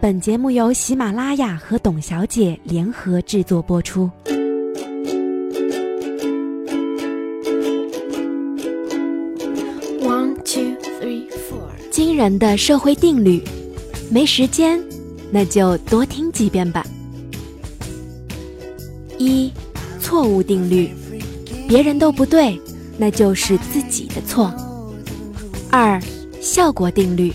本节目由喜马拉雅和董小姐联合制作播出。One two three four。惊人的社会定律，没时间，那就多听几遍吧。一，错误定律，别人都不对，那就是自己的错。二，效果定律。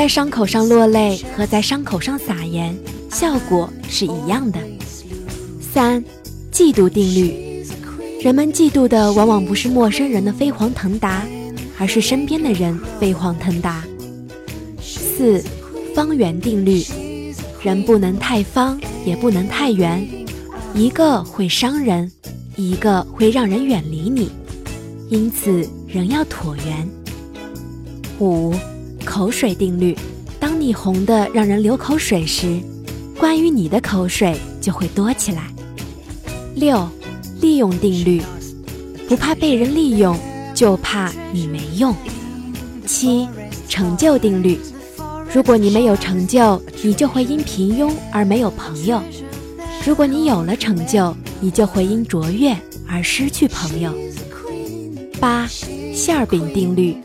在伤口上落泪和在伤口上撒盐，效果是一样的。三，嫉妒定律，人们嫉妒的往往不是陌生人的飞黄腾达，而是身边的人飞黄腾达。四，方圆定律，人不能太方，也不能太圆，一个会伤人，一个会让人远离你，因此人要椭圆。五。口水定律：当你红的让人流口水时，关于你的口水就会多起来。六，利用定律：不怕被人利用，就怕你没用。七，成就定律：如果你没有成就，你就会因平庸而没有朋友；如果你有了成就，你就会因卓越而失去朋友。八，馅饼定律。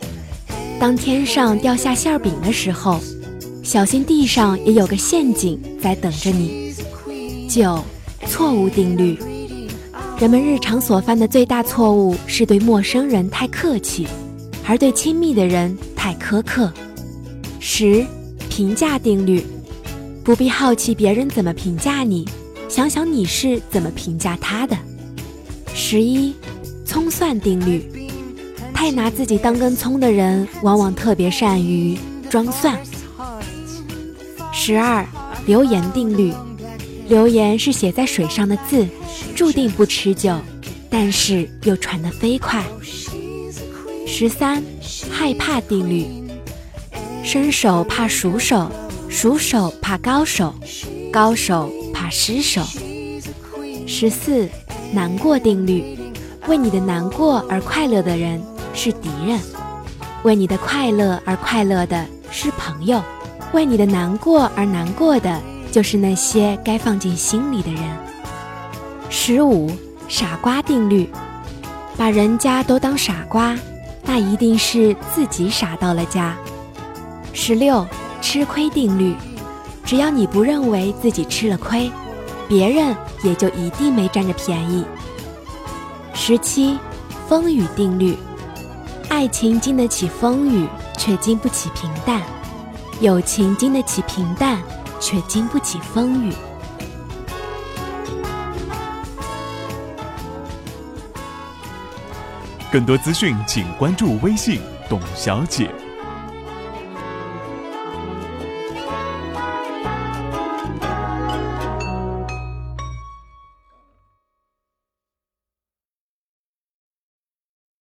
当天上掉下馅饼的时候，小心地上也有个陷阱在等着你。九，错误定律：人们日常所犯的最大错误是对陌生人太客气，而对亲密的人太苛刻。十，评价定律：不必好奇别人怎么评价你，想想你是怎么评价他的。十一，葱蒜定律。太拿自己当根葱的人，往往特别善于装蒜。十二，留言定律：留言是写在水上的字，注定不持久，但是又传得飞快。十三，害怕定律：伸手怕熟手，熟手怕高手，高手怕失手。十四，难过定律：为你的难过而快乐的人。是敌人，为你的快乐而快乐的是朋友，为你的难过而难过的就是那些该放进心里的人。十五，傻瓜定律，把人家都当傻瓜，那一定是自己傻到了家。十六，吃亏定律，只要你不认为自己吃了亏，别人也就一定没占着便宜。十七，风雨定律。爱情经得起风雨，却经不起平淡；友情经得起平淡，却经不起风雨。更多资讯，请关注微信“董小姐”。